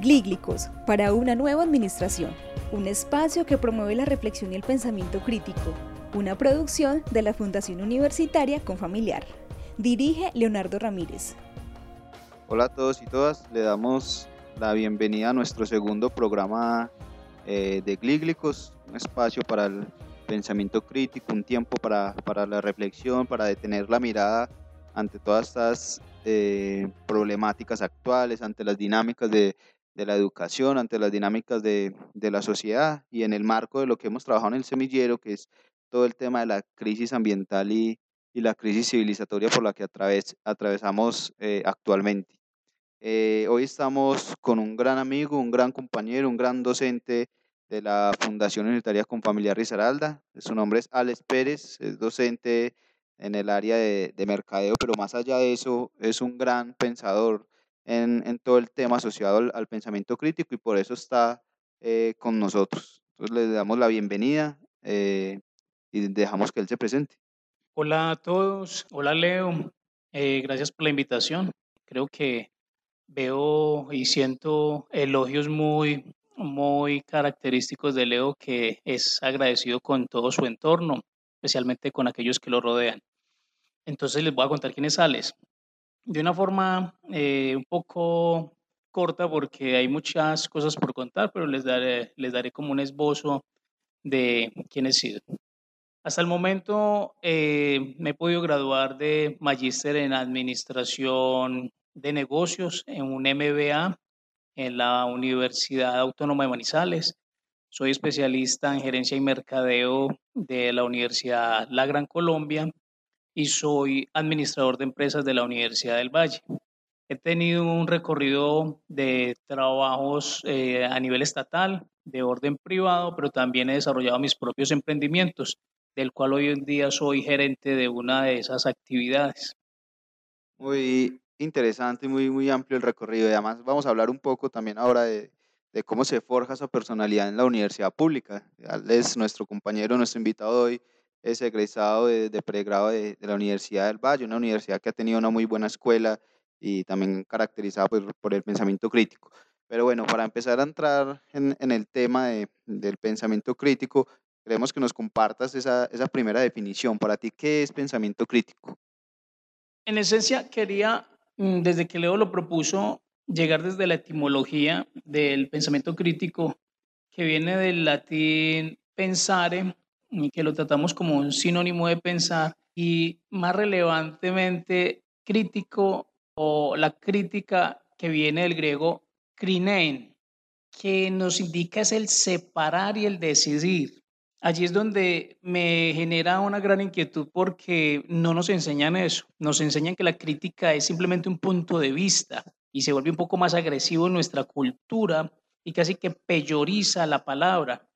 Glíglicos para una nueva administración, un espacio que promueve la reflexión y el pensamiento crítico, una producción de la Fundación Universitaria Confamiliar. Dirige Leonardo Ramírez. Hola a todos y todas, le damos la bienvenida a nuestro segundo programa eh, de Glíglicos, un espacio para el pensamiento crítico, un tiempo para, para la reflexión, para detener la mirada ante todas estas eh, problemáticas actuales, ante las dinámicas de, de la educación, ante las dinámicas de, de, la sociedad y en el marco de lo que hemos trabajado en el semillero, que es todo el tema de la crisis ambiental y, y la crisis civilizatoria por la que atraves, atravesamos eh, actualmente. Eh, hoy estamos con un gran amigo, un gran compañero, un gran docente de la Fundación Universitaria Confamiliar Risaralda. Su nombre es Alex Pérez, es docente en el área de, de mercadeo, pero más allá de eso, es un gran pensador en, todo el tema asociado al, al, pensamiento crítico y por eso está eh, con nosotros. Entonces le damos la bienvenida eh, y dejamos que él se presente. Hola a todos, hola Leo, eh, gracias por la invitación. Creo que veo y siento elogios muy, muy característicos de Leo, que es agradecido con todo su entorno, especialmente con aquellos que lo rodean. Entonces les voy a contar quién es Alex de una forma eh, un poco corta porque hay muchas cosas por contar, pero les daré, les daré como un esbozo de quién he sido. Hasta el momento eh, me he podido graduar de magíster en administración de negocios en un MBA en la Universidad Autónoma de Manizales. Soy especialista en gerencia y mercadeo de la Universidad La Gran Colombia y soy administrador de empresas de la Universidad del Valle. He tenido un recorrido de trabajos eh, a nivel estatal, de orden privado, pero también he desarrollado mis propios emprendimientos, del cual hoy en día soy gerente de una de esas actividades. Muy interesante y muy, muy amplio el recorrido. Y además vamos a hablar un poco también ahora de, de cómo se forja esa personalidad en la universidad pública. Es nuestro compañero, nuestro invitado hoy es egresado de, pregrado de, la Universidad del Valle, una universidad que ha tenido una muy buena escuela y también caracterizada por, por el pensamiento crítico. Pero bueno, para empezar a entrar en, el tema de, del pensamiento crítico, queremos que nos compartas esa, esa primera definición. Para ti, ¿qué es pensamiento crítico? En esencia, quería, mm, desde que Leo lo propuso, llegar desde la etimología del pensamiento crítico, que viene del latín pensare, que lo tratamos como un sinónimo de pensar y más relevantemente crítico o la crítica que viene del griego krinein, que nos indica es el separar y el decidir. Allí es donde me genera una gran inquietud porque no nos enseñan eso. Nos enseñan que la crítica es simplemente un punto de vista y se vuelve un poco más agresivo en nuestra cultura y casi que peyoriza la palabra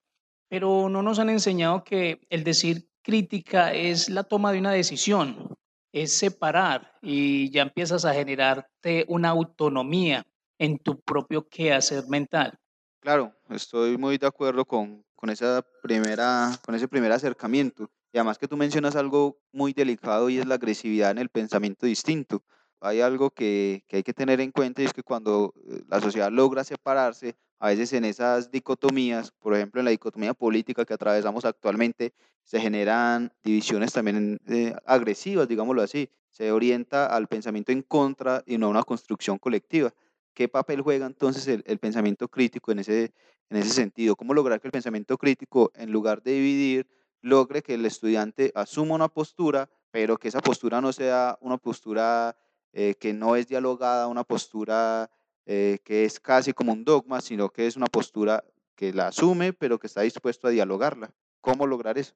pero no nos han enseñado que el decir crítica es la toma de una decisión, es separar y ya empiezas a generarte una autonomía en tu propio quehacer mental. Claro, estoy muy de acuerdo con, con, esa primera, con ese primer acercamiento. Y además que tú mencionas algo muy delicado y es la agresividad en el pensamiento distinto. Hay algo que, que hay que tener en cuenta y es que cuando eh, la sociedad logra separarse, a veces en esas dicotomías, por ejemplo en la dicotomía política que atravesamos actualmente, se generan divisiones también eh, agresivas, digámoslo así. Se orienta al pensamiento en contra y no a una construcción colectiva. ¿Qué papel juega entonces el, el pensamiento crítico en ese, en ese sentido? ¿Cómo lograr que el pensamiento crítico, en lugar de dividir, logre que el estudiante asuma una postura, pero que esa postura no sea una postura eh, que no es dialogada, una postura eh, que es casi como un dogma, sino que es una postura que la asume, pero que está dispuesto a dialogarla. ¿Cómo lograr eso?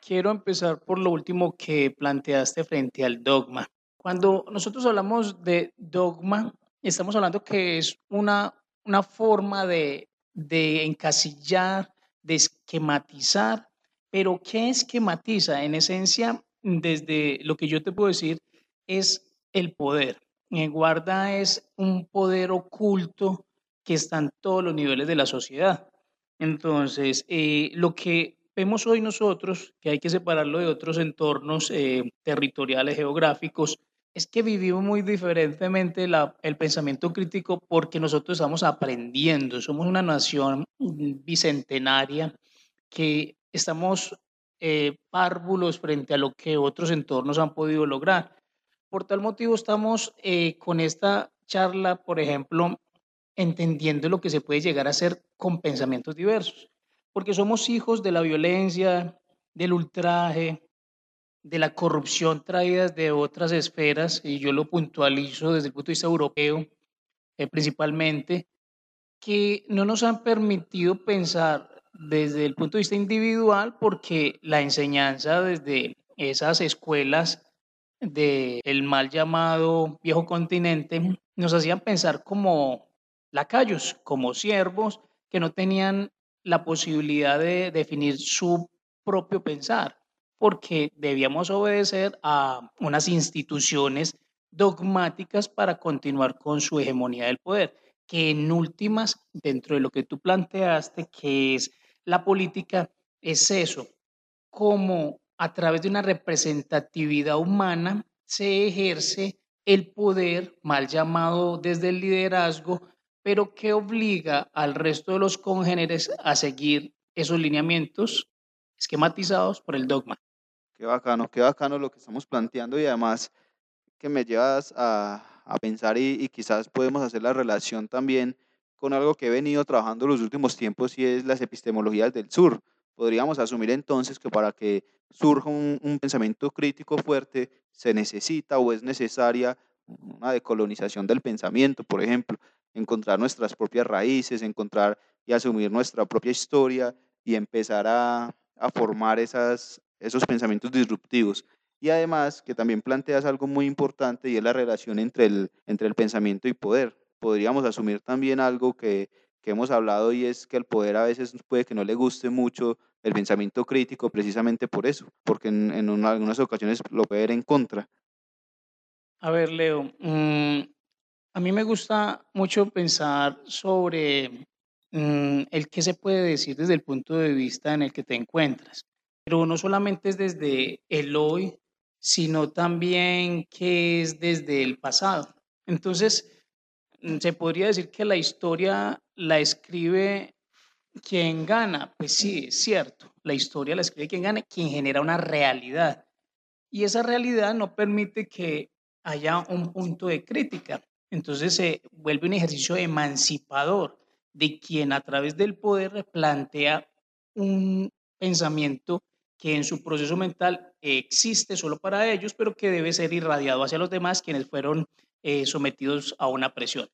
Quiero empezar por lo último que planteaste frente al dogma. Cuando nosotros hablamos de dogma, estamos hablando que es una, una forma de, de encasillar, de esquematizar, pero ¿qué esquematiza? En esencia, desde lo que yo te puedo decir, es el poder. Eh, guarda es un poder oculto que está en todos los niveles de la sociedad. Entonces, eh, lo que vemos hoy nosotros, que hay que separarlo de otros entornos eh, territoriales, geográficos, es que vivimos muy diferentemente el pensamiento crítico porque nosotros estamos aprendiendo, somos una nación bicentenaria que estamos eh, párvulos frente a lo que otros entornos han podido lograr. Por tal motivo estamos eh, con esta charla, por ejemplo, entendiendo lo que se puede llegar a hacer con pensamientos diversos, porque somos hijos de la violencia, del ultraje, de la corrupción traídas de otras esferas, y yo lo puntualizo desde el punto de vista europeo eh, principalmente, que no nos han permitido pensar desde el punto de vista individual porque la enseñanza desde esas escuelas del mal llamado viejo continente nos hacían pensar como lacayos, como siervos que no tenían la posibilidad de definir su propio pensar porque debíamos obedecer a unas instituciones dogmáticas para continuar con su hegemonía del poder, que en últimas, dentro de lo que tú planteaste, que es la política, es eso, como a través de una representatividad humana se ejerce el poder, mal llamado desde el liderazgo, pero que obliga al resto de los congéneres a seguir esos lineamientos esquematizados por el dogma. Qué bacano, qué bacano lo que estamos planteando y además que me llevas a, pensar y, quizás podemos hacer la relación también con algo que he venido trabajando los últimos tiempos y es las epistemologías del sur. Podríamos asumir entonces que para que surja un, un pensamiento crítico fuerte se necesita o es necesaria una decolonización del pensamiento, por ejemplo, encontrar nuestras propias raíces, encontrar y asumir nuestra propia historia y empezar a, a formar esas, esos pensamientos disruptivos. Y además que también planteas algo muy importante y es la relación entre el, entre el pensamiento y poder. Podríamos asumir también algo que, que hemos hablado y es que el poder a veces puede que no le guste mucho el pensamiento crítico precisamente por eso, porque en, en algunas ocasiones lo puede ver en contra. A ver, Leo, mm, a mí me gusta mucho pensar sobre mm, el qué se puede decir desde el punto de vista en el que te encuentras pero no solamente es desde el hoy, sino también que es desde el pasado. Entonces, mm, se podría decir que la historia la escribe quien gana. Pues sí, es cierto, la historia la escribe quien gana, quien genera una realidad. Y esa realidad no permite que haya un punto de crítica. Entonces se vuelve un ejercicio emancipador de quien a través del poder plantea un pensamiento que en su proceso mental existe solo para ellos, pero que debe ser irradiado hacia los demás quienes fueron eh, sometidos a una presión.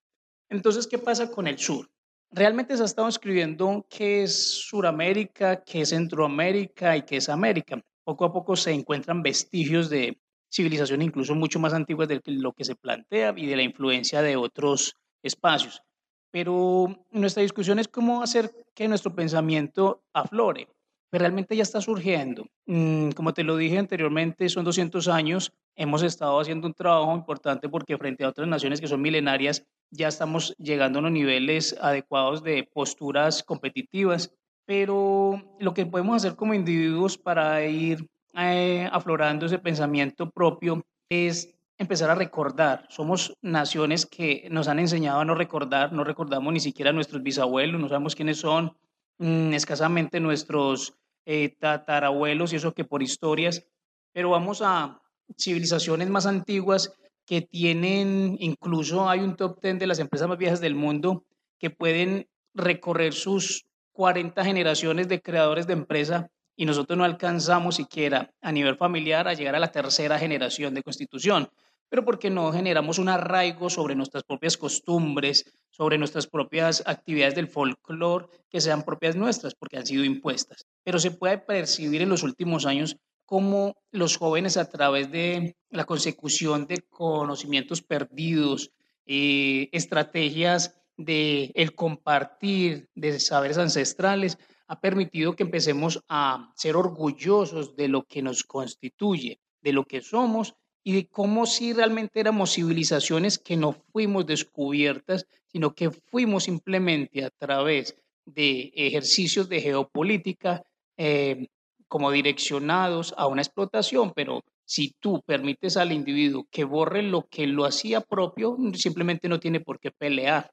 Entonces, ¿qué pasa con el sur? Realmente se ha estado escribiendo qué es Suramérica, qué es Centroamérica y qué es América. Poco a poco se encuentran vestigios de civilización incluso mucho más antiguas de lo que se plantea y de la influencia de otros espacios. Pero nuestra discusión es cómo hacer que nuestro pensamiento aflore, realmente ya está surgiendo. Mm, como te lo dije anteriormente, son 200 años. Hemos estado haciendo un trabajo importante porque frente a otras naciones que son milenarias, ya estamos llegando a unos niveles adecuados de posturas competitivas. Pero lo que podemos hacer como individuos para ir eh, aflorando ese pensamiento propio es empezar a recordar. Somos naciones que nos han enseñado a no recordar, no recordamos ni siquiera a nuestros bisabuelos, no sabemos quiénes son, Mm, escasamente nuestros eh, tatarabuelos y eso que por historias, pero vamos a civilizaciones más antiguas que tienen, incluso hay un top 10 de las empresas más viejas del mundo que pueden recorrer sus 40 generaciones de creadores de empresa y nosotros no alcanzamos siquiera a nivel familiar a llegar a la tercera generación de constitución pero porque no generamos un arraigo sobre nuestras propias costumbres, sobre nuestras propias actividades del folclore que sean propias nuestras, porque han sido impuestas. Pero se puede percibir en los últimos años cómo los jóvenes a través de la consecución de conocimientos perdidos, eh, estrategias de el compartir de saberes ancestrales, ha permitido que empecemos a ser orgullosos de lo que nos constituye, de lo que somos y de cómo si realmente éramos civilizaciones que no fuimos descubiertas, sino que fuimos simplemente a través de ejercicios de geopolítica eh, como direccionados a una explotación, pero Si tú permites al individuo que borre lo que lo hacía propio, simplemente no tiene por qué pelear.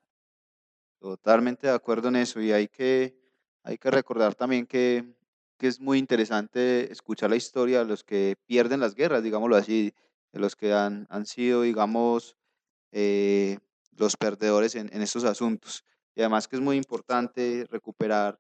Totalmente de acuerdo en eso y hay que, hay que recordar también que, que es muy interesante escuchar la historia de los que pierden las guerras, digámoslo así, de los que han, han sido, digamos, eh, los perdedores en, en estos asuntos. Y además que es muy importante recuperar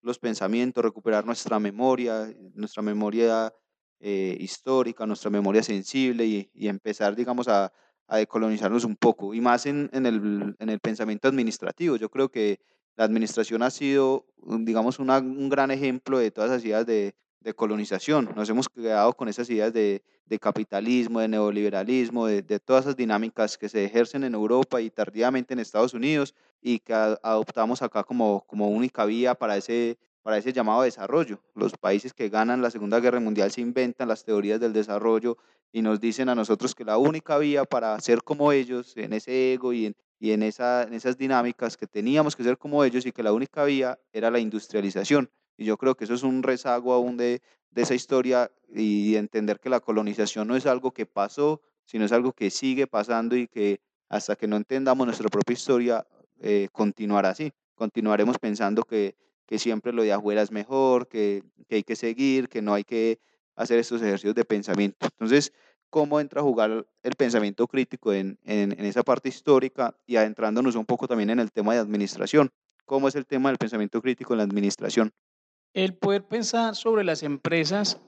los pensamientos, recuperar nuestra memoria, nuestra memoria eh, histórica, nuestra memoria sensible y, y empezar, digamos, a, a, decolonizarnos un poco. Y más en, en, el, en, el, pensamiento administrativo. Yo creo que la administración ha sido, digamos, una, un gran ejemplo de todas las ideas de, de colonización. Nos hemos quedado con esas ideas de, de capitalismo, de neoliberalismo, de, todas esas dinámicas que se ejercen en Europa y tardíamente en Estados Unidos y que adoptamos acá como, como única vía para ese, para ese llamado desarrollo. Los países que ganan la Segunda Guerra Mundial se inventan las teorías del desarrollo y nos dicen a nosotros que la única vía para ser como ellos, en ese ego y en, y en, esa, en esas dinámicas que teníamos que ser como ellos y que la única vía era la industrialización. Y yo creo que eso es un rezago aún de, esa historia y entender que la colonización no es algo que pasó, sino es algo que sigue pasando y que hasta que no entendamos nuestra propia historia eh, continuará así. Continuaremos pensando que, que, siempre lo de afuera es mejor, que, que, hay que seguir, que no hay que hacer estos ejercicios de pensamiento. Entonces, ¿cómo entra a jugar el pensamiento crítico en, en, en esa parte histórica y adentrándonos un poco también en el tema de administración? ¿Cómo es el tema del pensamiento crítico en la administración? El poder pensar sobre las empresas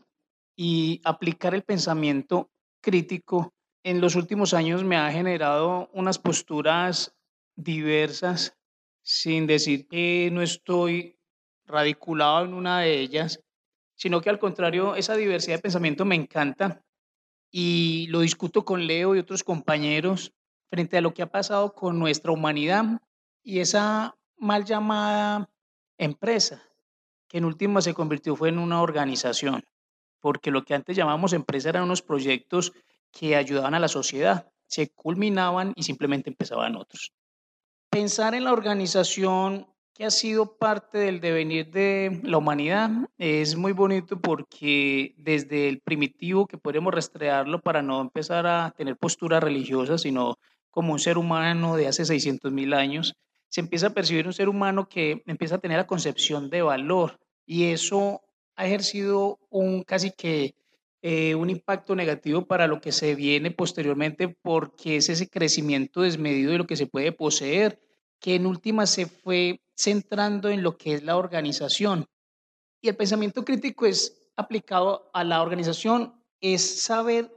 y aplicar el pensamiento crítico en los últimos años me ha generado unas posturas diversas, sin decir que no estoy radiculado en una de ellas, sino que al contrario, esa diversidad de pensamiento me encanta y lo discuto con Leo y otros compañeros frente a lo que ha pasado con nuestra humanidad y esa mal llamada empresa en última se convirtió fue en una organización, porque lo que antes llamábamos empresa eran unos proyectos que ayudaban a la sociedad, se culminaban y simplemente empezaban otros. Pensar en la organización que ha sido parte del devenir de la humanidad es muy bonito porque desde el primitivo, que podemos rastrearlo para no empezar a tener posturas religiosas, sino como un ser humano de hace 600 mil años, se empieza a percibir un ser humano que empieza a tener la concepción de valor, y eso ha ejercido un casi que eh, un impacto negativo para lo que se viene posteriormente porque es ese crecimiento desmedido de lo que se puede poseer, que en última se fue centrando en lo que es la organización. Y el pensamiento crítico es aplicado a la organización, es saber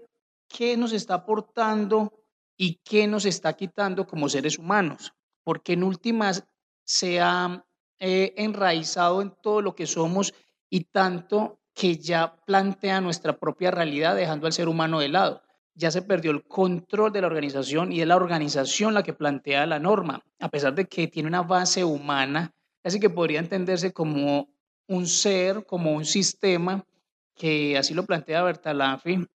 qué nos está aportando y qué nos está quitando como seres humanos, porque en últimas se ha eh, enraizado en todo lo que somos y tanto que ya plantea nuestra propia realidad dejando al ser humano de lado. Ya se perdió el control de la organización y es la organización la que plantea la norma, a pesar de que tiene una base humana, así que podría entenderse como un ser, como un sistema, que así lo plantea Bertalanffy,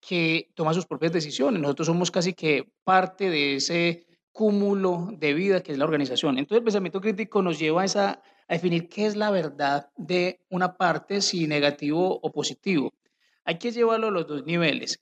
que toma sus propias decisiones. Nosotros somos casi que parte de ese cúmulo de vida que es la organización. Entonces el pensamiento crítico nos lleva a, esa, a definir qué es la verdad de una parte, si negativo o positivo. Hay que llevarlo a los dos niveles,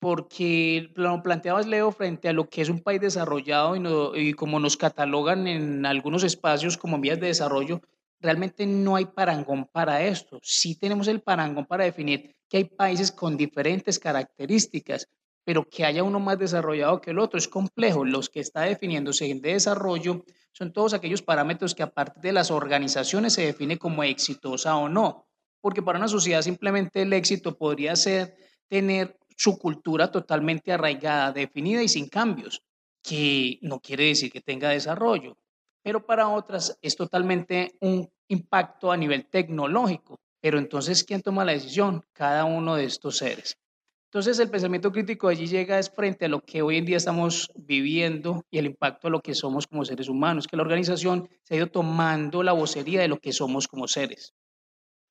porque lo planteabas, Leo, frente a lo que es un país desarrollado y, no, y como nos catalogan en algunos espacios como vías de desarrollo, realmente no hay parangón para esto. Sí tenemos el parangón para definir que hay países con diferentes características, pero que haya uno más desarrollado que el otro es complejo. Los que está definiéndose de desarrollo son todos aquellos parámetros que a partir de las organizaciones se define como exitosa o no, porque para una sociedad simplemente el éxito podría ser tener su cultura totalmente arraigada, definida y sin cambios, que no quiere decir que tenga desarrollo, pero para otras es totalmente un impacto a nivel tecnológico. Pero entonces, ¿quién toma la decisión? Cada uno de estos seres. Entonces el pensamiento crítico allí llega es frente a lo que hoy en día estamos viviendo y el impacto de lo que somos como seres humanos, que la organización se ha ido tomando la vocería de lo que somos como seres.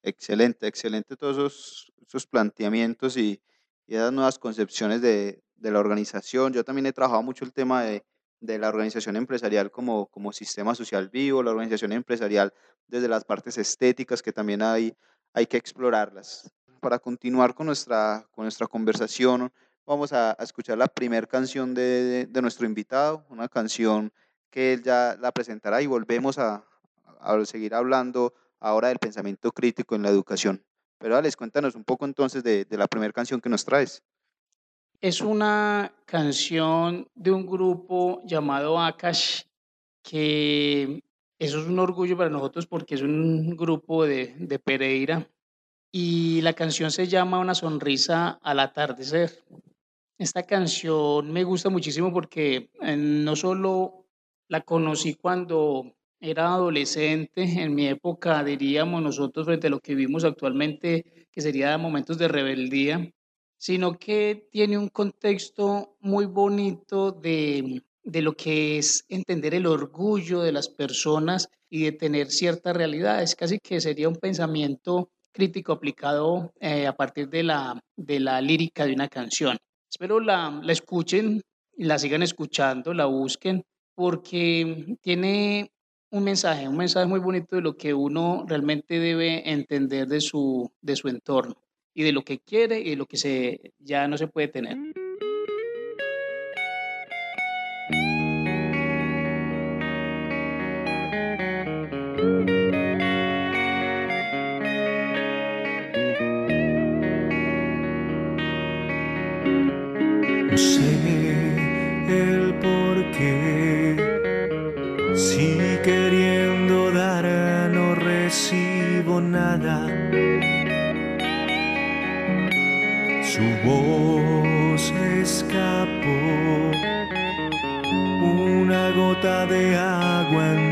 Excelente, excelente todos esos, esos planteamientos y, y, esas nuevas concepciones de, de, la organización. Yo también he trabajado mucho el tema de, de la organización empresarial como, como sistema social vivo, la organización empresarial desde las partes estéticas que también hay, hay que explorarlas para continuar con nuestra, con nuestra conversación, vamos a, escuchar la primera canción de, de, nuestro invitado, una canción que él ya la presentará y volvemos a, a seguir hablando ahora del pensamiento crítico en la educación. Pero Alex, cuéntanos un poco entonces de, de la primera canción que nos traes. Es una canción de un grupo llamado Akash, que eso es un orgullo para nosotros porque es un grupo de, de Pereira y la canción se llama Una sonrisa al atardecer. Esta canción me gusta muchísimo porque eh, no solo la conocí cuando era adolescente, en mi época diríamos nosotros frente a lo que vivimos actualmente, que sería momentos de rebeldía, sino que tiene un contexto muy bonito de, de lo que es entender el orgullo de las personas y de tener ciertas realidades. Casi que sería un pensamiento crítico aplicado eh, a partir de la, de la lírica de una canción. Espero la, la escuchen la sigan escuchando, la busquen, porque tiene un mensaje, un mensaje muy bonito de lo que uno realmente debe entender de su, de su entorno y de lo que quiere y de lo que se, ya no se puede tener. No Su voz escapó. Una gota de agua en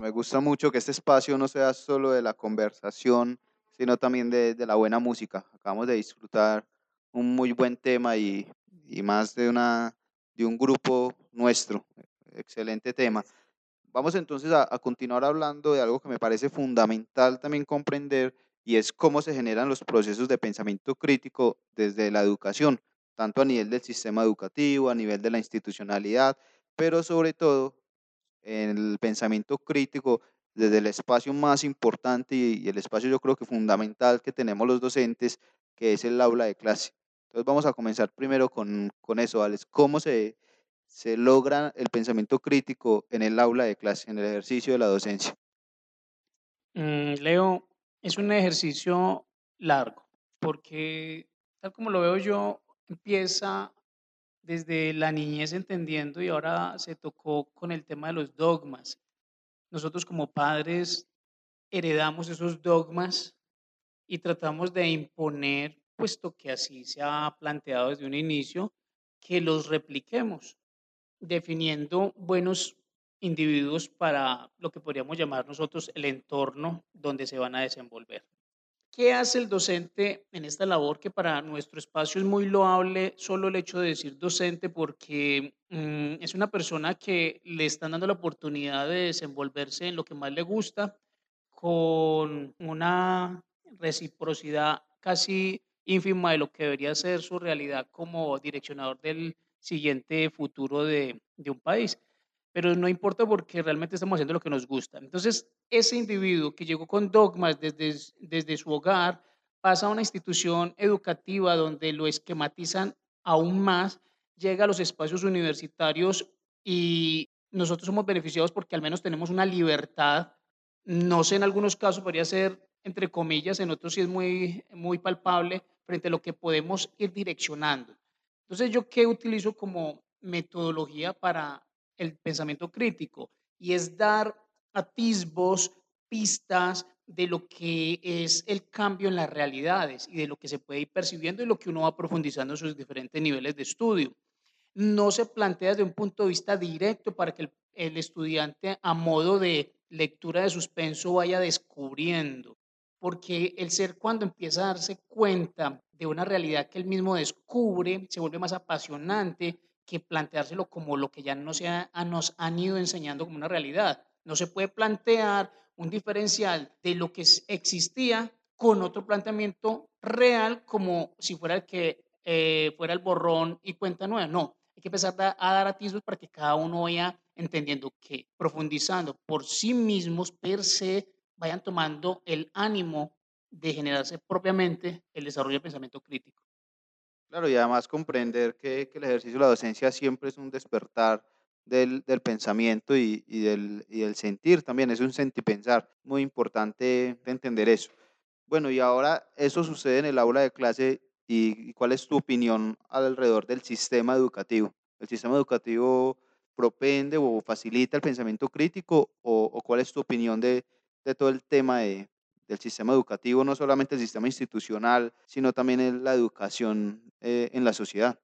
Me gusta mucho que este espacio no sea solo de la conversación, sino también de, la buena música. Acabamos de disfrutar un muy buen tema y, más de, una, de un grupo nuestro. Excelente tema. Vamos entonces a, continuar hablando de algo que me parece fundamental también comprender y es cómo se generan los procesos de pensamiento crítico desde la educación, tanto a nivel del sistema educativo, a nivel de la institucionalidad, pero sobre todo el pensamiento crítico desde el espacio más importante y, el espacio yo creo que fundamental que tenemos los docentes, que es el aula de clase. Entonces vamos a comenzar primero con, con eso, Alex. ¿Cómo se, se logra el pensamiento crítico en el aula de clase, en el ejercicio de la docencia? Mm, Leo, es un ejercicio largo, porque tal como lo veo yo, empieza desde la niñez entendiendo y ahora se tocó con el tema de los dogmas. Nosotros como padres heredamos esos dogmas y tratamos de imponer, puesto que así se ha planteado desde un inicio, que los repliquemos, definiendo buenos individuos para lo que podríamos llamar nosotros el entorno donde se van a desenvolver. ¿Qué hace el docente en esta labor que para nuestro espacio es muy loable solo el hecho de decir docente porque mm, es una persona que le están dando la oportunidad de desenvolverse en lo que más le gusta con una reciprocidad casi ínfima de lo que debería ser su realidad como direccionador del siguiente futuro de, de un país pero no importa porque realmente estamos haciendo lo que nos gusta. Entonces, ese individuo que llegó con dogmas desde, desde su hogar pasa a una institución educativa donde lo esquematizan aún más, llega a los espacios universitarios y nosotros somos beneficiados porque al menos tenemos una libertad. No sé, en algunos casos podría ser entre comillas, en otros sí es muy, muy palpable frente a lo que podemos ir direccionando. Entonces, ¿yo qué utilizo como metodología para el pensamiento crítico y es dar atisbos, pistas de lo que es el cambio en las realidades y de lo que se puede ir percibiendo y lo que uno va profundizando en sus diferentes niveles de estudio. No se plantea desde un punto de vista directo para que el, estudiante a modo de lectura de suspenso vaya descubriendo, porque el ser cuando empieza a darse cuenta de una realidad que él mismo descubre, se vuelve más apasionante, que planteárselo como lo que ya no se ha- nos han ido enseñando como una realidad. No se puede plantear un diferencial de lo que existía con otro planteamiento real como si fuera el que eh, fuera el borrón y cuenta nueva. No, hay que empezar a, a dar atisbos para que cada uno vaya entendiendo que profundizando por sí mismos per se vayan tomando el ánimo de generarse propiamente el desarrollo del pensamiento crítico. Claro, y además comprender que, el ejercicio de la docencia siempre es un despertar del, pensamiento y, y del, sentir también, es un sentipensar. Muy importante entender eso. Bueno, y ahora eso sucede en el aula de clase y, ¿cuál es tu opinión alrededor del sistema educativo? ¿El sistema educativo propende o facilita el pensamiento crítico o, cuál es tu opinión de todo el tema de, del sistema educativo, no solamente el sistema institucional, sino también en la educación eh, en la sociedad?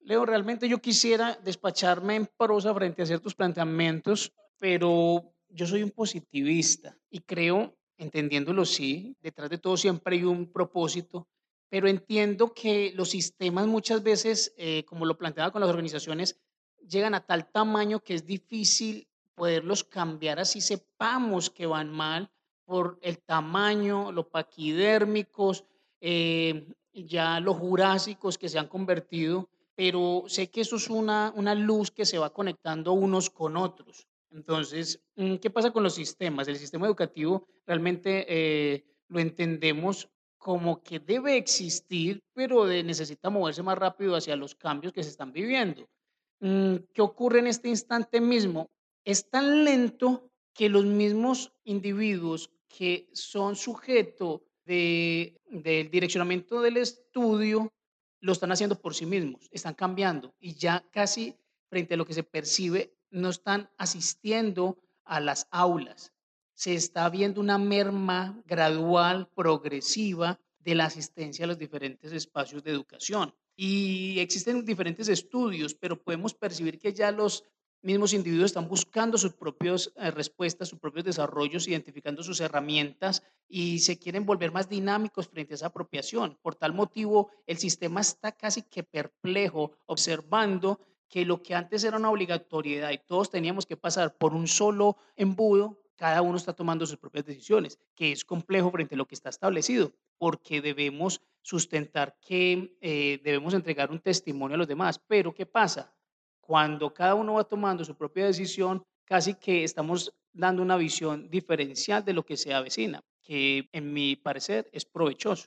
Leo, realmente yo quisiera despacharme en prosa frente a ciertos planteamientos, pero yo soy un positivista y creo, entendiéndolo sí, detrás de todo siempre hay un propósito, pero entiendo que los sistemas muchas veces, eh, como lo planteaba con las organizaciones, llegan a tal tamaño que es difícil poderlos cambiar así sepamos que van mal por el tamaño, lo paquidérmicos, eh, ya los jurásicos que se han convertido pero sé que eso es una, una luz que se va conectando unos con otros. Entonces, mm, ¿qué pasa con los sistemas? El sistema educativo realmente eh, lo entendemos como que debe existir, pero de- necesita moverse más rápido hacia los cambios que se están viviendo. Mm, ¿Qué ocurre en este instante mismo? Es tan lento que los mismos individuos que son sujeto de, del direccionamiento del estudio lo están haciendo por sí mismos, están cambiando y ya casi frente a lo que se percibe, no están asistiendo a las aulas. Se está viendo una merma gradual, progresiva de la asistencia a los diferentes espacios de educación. Y existen diferentes estudios, pero podemos percibir que ya los mismos individuos están buscando sus propias eh, respuestas, sus propios desarrollos, identificando sus herramientas y se quieren volver más dinámicos frente a esa apropiación. Por tal motivo, el sistema está casi que perplejo, observando que lo que antes era una obligatoriedad y todos teníamos que pasar por un solo embudo, cada uno está tomando sus propias decisiones, que es complejo frente a lo que está establecido, porque debemos sustentar que eh, debemos entregar un testimonio a los demás. Pero, ¿qué pasa? Cuando cada uno va tomando su propia decisión, casi que estamos dando una visión diferencial de lo que se avecina, que en mi parecer es provechoso.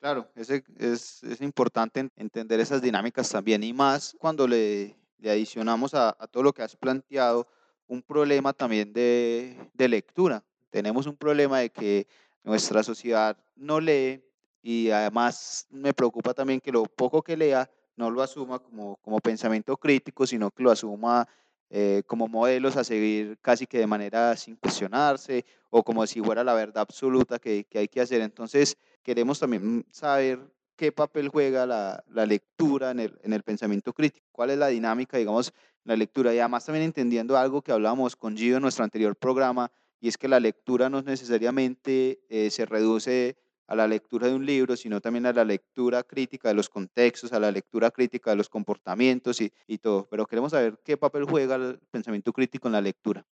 Claro, ese- es, es importante en- entender esas dinámicas también y más cuando le, le adicionamos a, a todo lo que has planteado un problema también de, de lectura. Tenemos un problema de que nuestra sociedad no lee y además me preocupa también que lo poco que lea no lo asuma como, como pensamiento crítico, sino que lo asuma eh, como modelos a seguir casi que de manera sin cuestionarse o como si fuera la verdad absoluta que, que hay que hacer. Entonces, queremos también saber qué papel juega la, la lectura en el, en el pensamiento crítico, cuál es la dinámica, digamos, en la lectura. Y además también entendiendo algo que hablábamos con Gio en nuestro anterior programa, y es que la lectura no necesariamente eh, se reduce a la lectura de un libro, sino también a la lectura crítica de los contextos, a la lectura crítica de los comportamientos y, y todo. Pero queremos saber qué papel juega el pensamiento crítico en la lectura.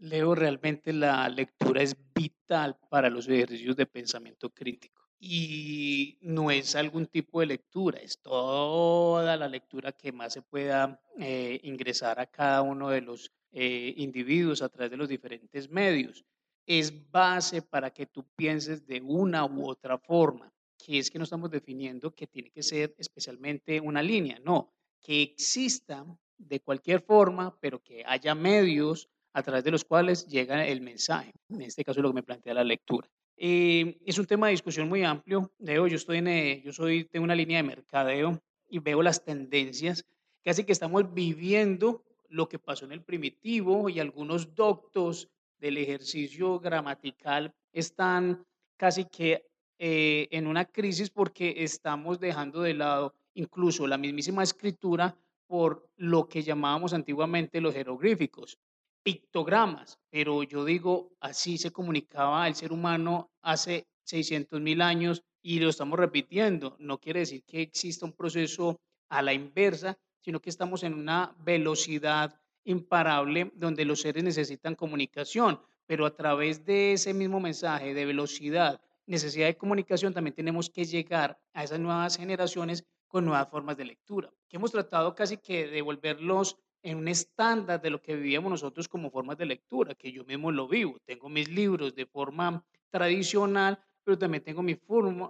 Leo, realmente la lectura es vital para los ejercicios de pensamiento crítico. Y no es algún tipo de lectura, es toda la lectura que más se pueda eh, ingresar a cada uno de los eh, individuos a través de los diferentes medios. Es base para que tú pienses de una u otra forma, que es que no estamos definiendo que tiene que ser especialmente una línea, no, que exista de cualquier forma, pero que haya medios a través de los cuales llega el mensaje. En este caso, lo que me plantea la lectura. Eh, es un tema de discusión muy amplio. Leo, yo estoy en, eh, yo soy, tengo una línea de mercadeo y veo las tendencias. Casi que estamos viviendo lo que pasó en el primitivo y algunos doctos del ejercicio gramatical están casi que eh, en una crisis porque estamos dejando de lado incluso la mismísima escritura por lo que llamábamos antiguamente los jeroglíficos pictogramas, pero yo digo, así se comunicaba el ser humano hace 600 mil años y lo estamos repitiendo. No quiere decir que exista un proceso a la inversa, sino que estamos en una velocidad imparable donde los seres necesitan comunicación, pero a través de ese mismo mensaje de velocidad, necesidad de comunicación, también tenemos que llegar a esas nuevas generaciones con nuevas formas de lectura, que hemos tratado casi que de volverlos en un estándar de lo que vivíamos nosotros como formas de lectura, que yo mismo lo vivo. Tengo mis libros de forma tradicional, pero también tengo mis,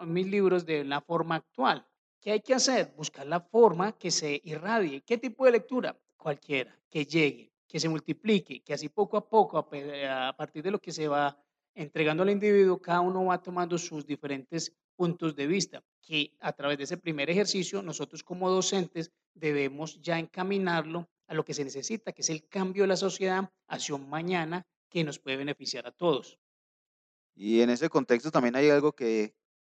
mis libros de la forma actual. ¿Qué hay que hacer? Buscar la forma que se irradie. ¿Qué tipo de lectura? Cualquiera, que llegue, que se multiplique, que así poco a poco, a partir de lo que se va entregando al individuo, cada uno va tomando sus diferentes puntos de vista, que a través de ese primer ejercicio, nosotros como docentes debemos ya encaminarlo a lo que se necesita, que es el cambio de la sociedad hacia un mañana que nos puede beneficiar a todos. Y en ese contexto también hay algo que,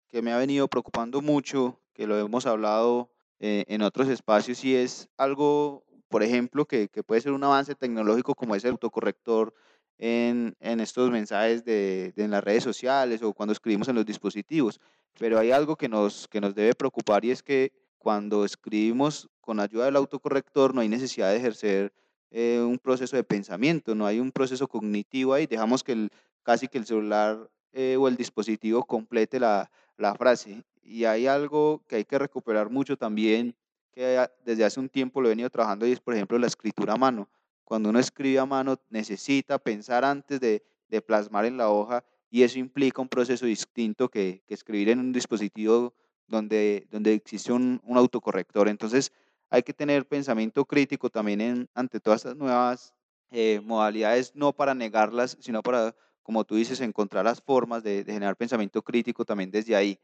que me ha venido preocupando mucho, que lo hemos hablado eh, en otros espacios, y es algo, por ejemplo, que, que puede ser un avance tecnológico como es el autocorrector en, en estos mensajes de, de en las redes sociales o cuando escribimos en los dispositivos. Pero hay algo que nos, que nos debe preocupar y es que cuando escribimos con ayuda del autocorrector no hay necesidad de ejercer eh, un proceso de pensamiento, no hay un proceso cognitivo ahí, dejamos que el, casi que el celular eh, o el dispositivo complete la, la frase. Y hay algo que hay que recuperar mucho también, que desde hace un tiempo lo he venido trabajando y es, por ejemplo, la escritura a mano. cuando uno escribe a mano necesita pensar antes de, de plasmar en la hoja y eso implica un proceso distinto que, que escribir en un dispositivo donde, donde existe un, un, autocorrector. Entonces hay que tener pensamiento crítico también en, ante todas estas nuevas eh, modalidades, no para negarlas, sino para, como tú dices, encontrar las formas de, de generar pensamiento crítico también desde ahí.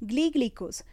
Glíglicos.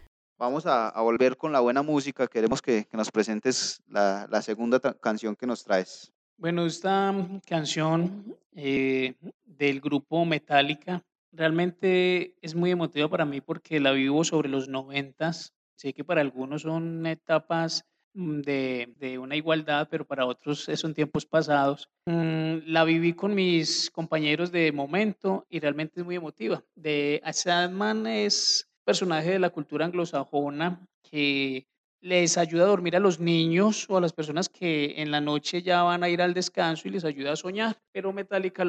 Vamos a, a, volver con la buena música. Queremos que, que nos presentes la, la segunda canción que nos traes. Bueno, esta canción eh, del grupo Metallica realmente es muy emotiva para mí porque la vivo sobre los noventas. Sé que para algunos son etapas mm, de, de, una igualdad, pero para otros son tiempos pasados. Mm, la viví con mis compañeros de momento y realmente es muy emotiva. De Sadman es personaje de la cultura anglosajona que les ayuda a dormir a los niños o a las personas que en la noche ya van a ir al descanso y les ayuda a soñar. Pero Metallica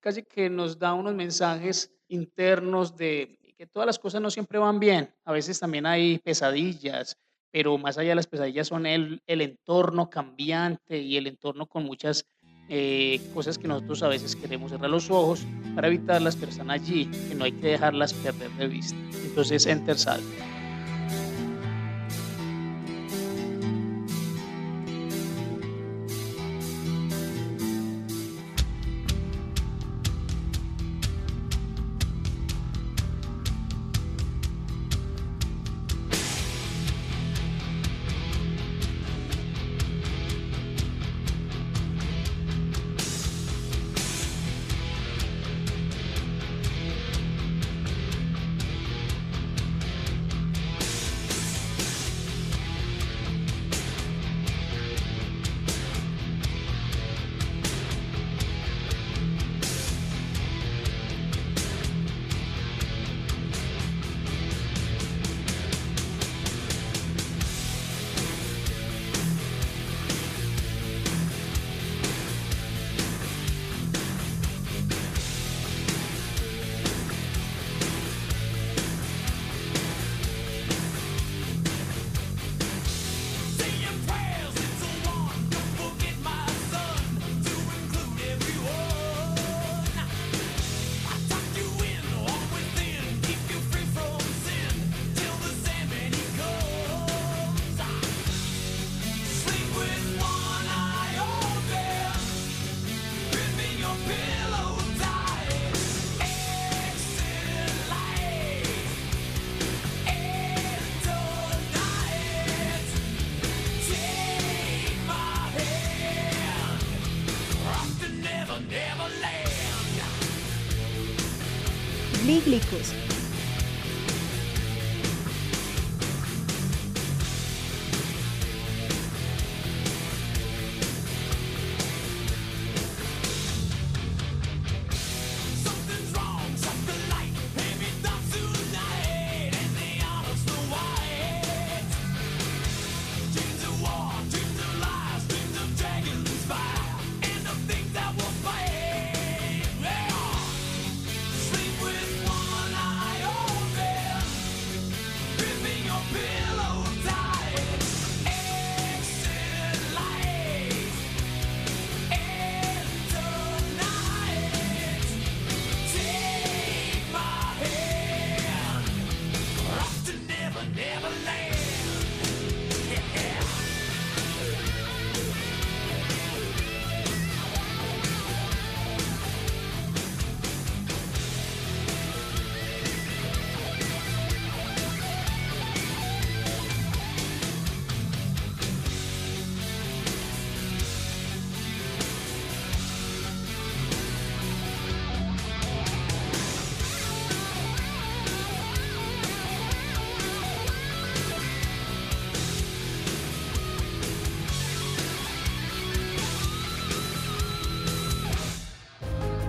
casi que nos da unos mensajes internos de que todas las cosas no siempre van bien. A veces también hay pesadillas, pero más allá de las pesadillas son el, el entorno cambiante y el entorno con muchas eh, cosas que nosotros a veces queremos cerrar los ojos para evitarlas, pero están allí, que no hay que dejarlas perder de vista. Entonces, Enter Salve. Bíblicos.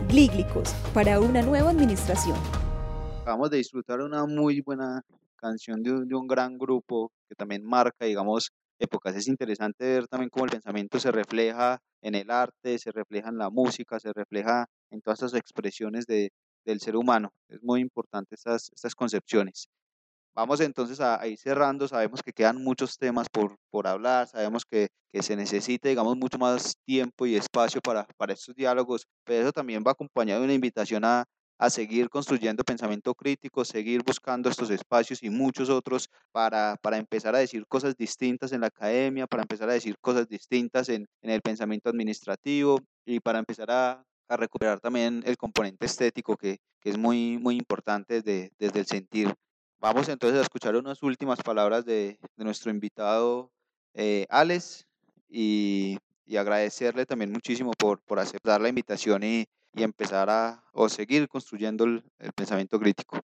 Glíglicos para una nueva administración. Acabamos de disfrutar una muy buena canción de un, de un, gran grupo que también marca, digamos, épocas. Es interesante ver también cómo el pensamiento se refleja en el arte, se refleja en la música, se refleja en todas esas expresiones de, del ser humano. Es muy importante estas, estas concepciones. Vamos entonces a, ir cerrando, sabemos que quedan muchos temas por, por hablar, sabemos que, que, se necesita, digamos, mucho más tiempo y espacio para, para estos diálogos, pero eso también va acompañado de una invitación a, a seguir construyendo pensamiento crítico, seguir buscando estos espacios y muchos otros para, para empezar a decir cosas distintas en la academia, para empezar a decir cosas distintas en, en el pensamiento administrativo y para empezar a, a recuperar también el componente estético que, que es muy, muy importante desde, desde el sentir. Vamos entonces a escuchar unas últimas palabras de, nuestro invitado eh, Alex y, agradecerle también muchísimo por, por aceptar la invitación y, y empezar a o seguir construyendo el, el, pensamiento crítico.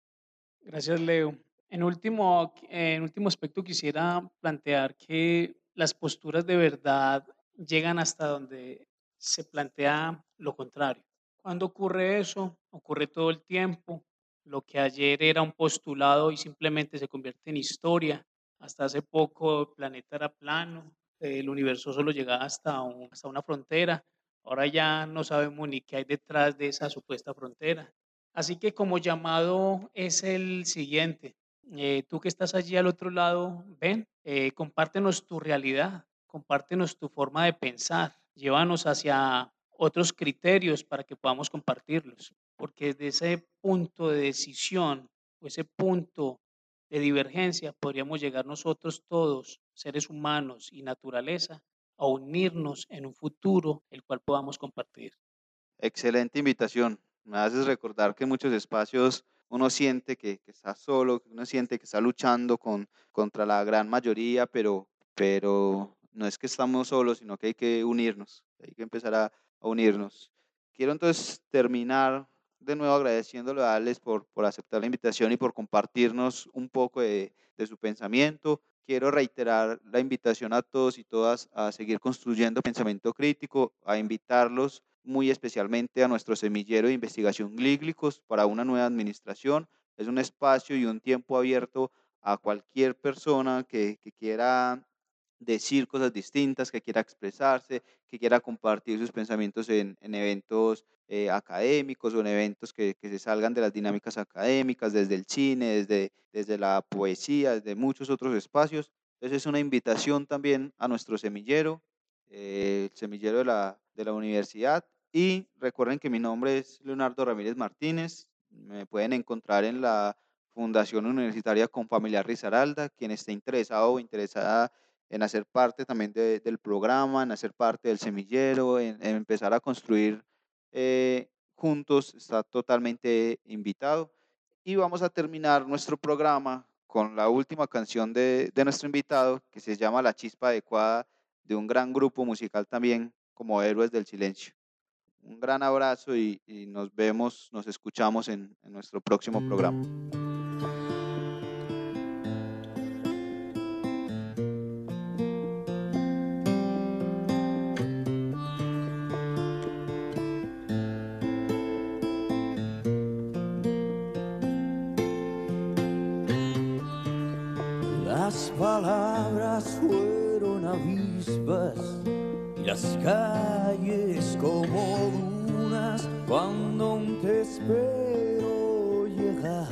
Gracias, Leo. En último, en último aspecto quisiera plantear que las posturas de verdad llegan hasta donde se plantea lo contrario. Cuando ocurre eso? Ocurre todo el tiempo. Lo que ayer era un postulado y simplemente se convierte en historia. Hasta hace poco el planeta era plano, el universo solo llegaba hasta, un, hasta una frontera. Ahora ya no sabemos ni qué hay detrás de esa supuesta frontera. Así que como llamado es el siguiente. Eh, tú que estás allí al otro lado, ven, eh, compártenos tu realidad, compártenos tu forma de pensar, llévanos hacia otros criterios para que podamos compartirlos, porque desde ese punto de decisión o ese punto de divergencia podríamos llegar nosotros todos, seres humanos y naturaleza, a unirnos en un futuro el cual podamos compartir. Excelente invitación. Me haces recordar que en muchos espacios uno siente que, que, está solo, uno siente que está luchando con, contra la gran mayoría, pero, pero no es que estamos solos, sino que hay que unirnos, hay que empezar a, a unirnos. Quiero entonces terminar de nuevo agradeciéndole a Alex por, por aceptar la invitación y por compartirnos un poco de, de su pensamiento. Quiero reiterar la invitación a todos y todas a seguir construyendo pensamiento crítico, a invitarlos muy especialmente a nuestro semillero de investigación Glíglicos para una nueva administración. Es un espacio y un tiempo abierto a cualquier persona que, que quiera decir cosas distintas, que quiera expresarse, que quiera compartir sus pensamientos en, en eventos eh, académicos o en eventos que, que, se salgan de las dinámicas académicas, desde el cine, desde, desde la poesía, desde muchos otros espacios. Entonces es una invitación también a nuestro semillero, eh, el semillero de la, de la universidad. Y recuerden que mi nombre es Leonardo Ramírez Martínez. Me pueden encontrar en la Fundación Universitaria Confamiliar Risaralda. Quien esté interesado o interesada en hacer parte también de, del programa, en hacer parte del semillero, en, empezar a construir eh, juntos, está totalmente invitado. Y vamos a terminar nuestro programa con la última canción de, de nuestro invitado, que se llama La Chispa Adecuada, de un gran grupo musical también como Héroes del Silencio. Un gran abrazo y, y nos vemos, nos escuchamos en nuestro próximo programa. Calles como dunas cuando te espero llegar.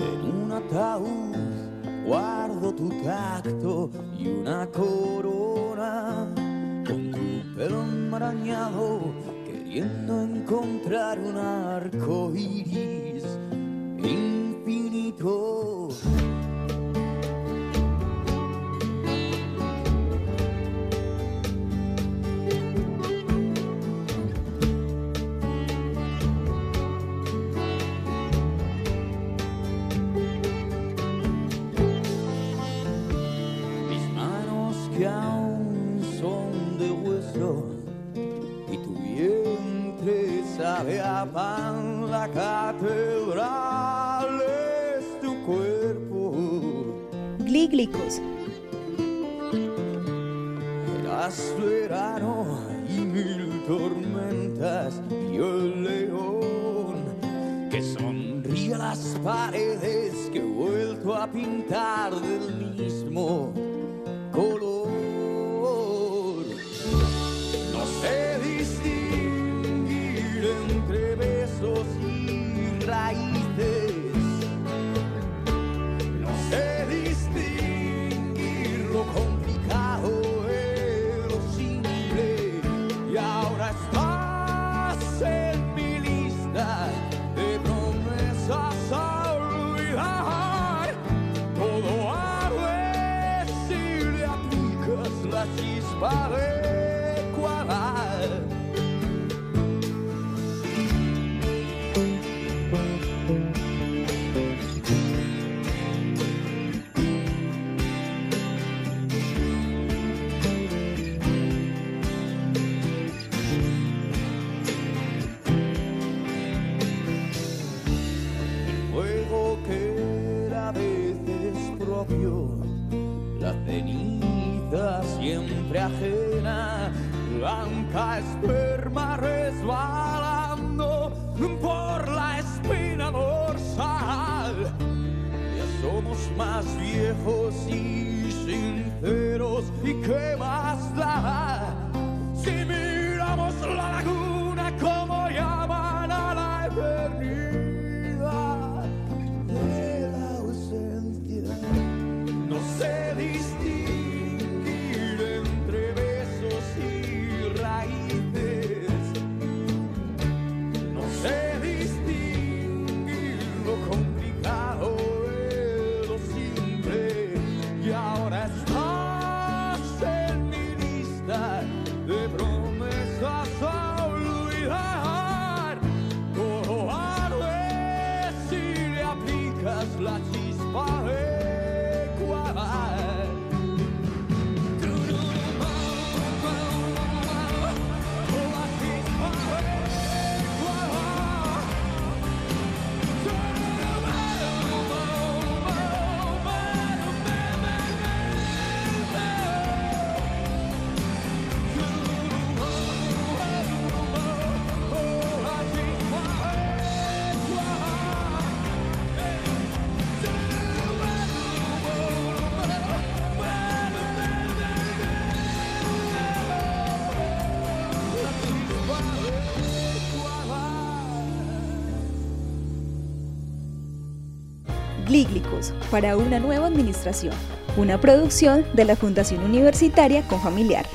En un ataúd guardo tu tacto y una corona con tu pelo enmarañado queriendo encontrar un arco iris infinito. Para una nueva administración, una producción de la Fundación Universitaria con Familiar.